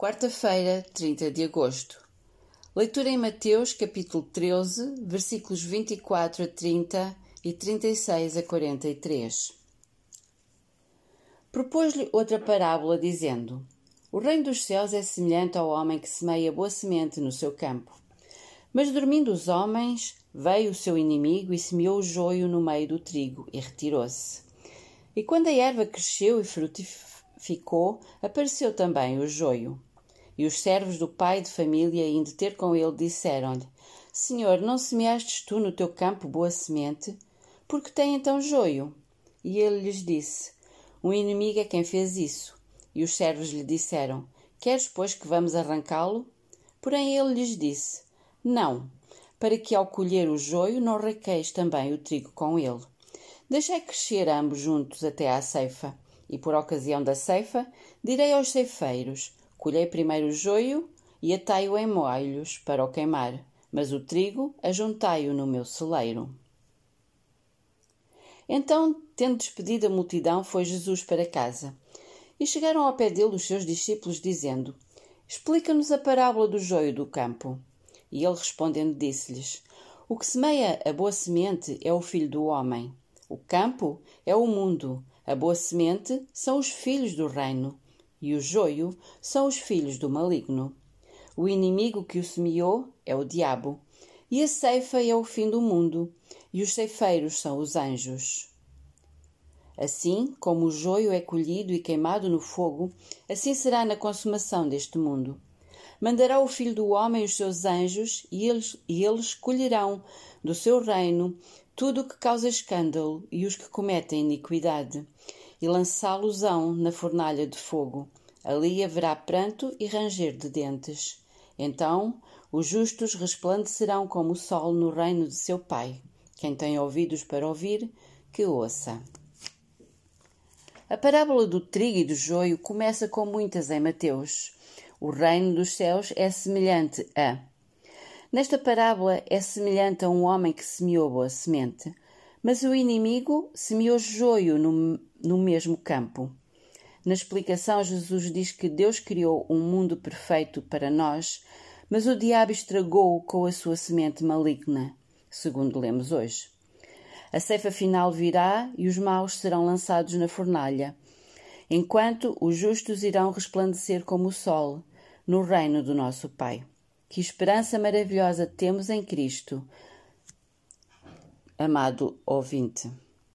Quarta-feira, 30 de agosto. Leitura em Mateus, capítulo 13, versículos 24 a 30 e 36 a 43. Propôs-lhe outra parábola, dizendo: O reino dos céus é semelhante ao homem que semeia boa semente no seu campo. Mas dormindo os homens, veio o seu inimigo e semeou o joio no meio do trigo e retirou-se. E quando a erva cresceu e frutificou, apareceu também o joio. E os servos do pai de família, indo ter com ele, disseram-lhe: Senhor, não semeastes tu no teu campo boa semente? Porque tem então joio? E ele lhes disse: Um inimigo é quem fez isso. E os servos lhe disseram: Queres, pois, que vamos arrancá-lo? Porém ele lhes disse: Não, para que ao colher o joio não requeis também o trigo com ele. Deixai crescer ambos juntos até à ceifa. E por ocasião da ceifa, direi aos ceifeiros: Colhei primeiro o joio e atai-o em moalhos para o queimar, mas o trigo ajuntai-o no meu celeiro. Então, tendo despedido a multidão, foi Jesus para casa. E chegaram ao pé dele os seus discípulos, dizendo: Explica-nos a parábola do joio do campo. E ele respondendo disse-lhes: O que semeia a boa semente é o filho do homem. O campo é o mundo. A boa semente são os filhos do reino e o joio são os filhos do maligno. O inimigo que o semeou é o diabo, e a ceifa é o fim do mundo, e os ceifeiros são os anjos. Assim como o joio é colhido e queimado no fogo, assim será na consumação deste mundo. Mandará o Filho do Homem os seus anjos, e eles, e eles colherão do seu reino tudo o que causa escândalo e os que cometem iniquidade, e lançá-los-ão na fornalha de fogo. Ali haverá pranto e ranger de dentes. Então os justos resplandecerão como o sol no reino de seu Pai. Quem tem ouvidos para ouvir, que ouça. A parábola do trigo e do joio começa com muitas em Mateus. O reino dos céus é semelhante a. Nesta parábola é semelhante a um homem que semeou boa semente, mas o inimigo semeou joio no, no mesmo campo. Na explicação, Jesus diz que Deus criou um mundo perfeito para nós, mas o diabo estragou-o com a sua semente maligna, segundo lemos hoje. A ceifa final virá e os maus serão lançados na fornalha, enquanto os justos irão resplandecer como o sol no reino do nosso Pai. Que esperança maravilhosa temos em Cristo, amado ouvinte.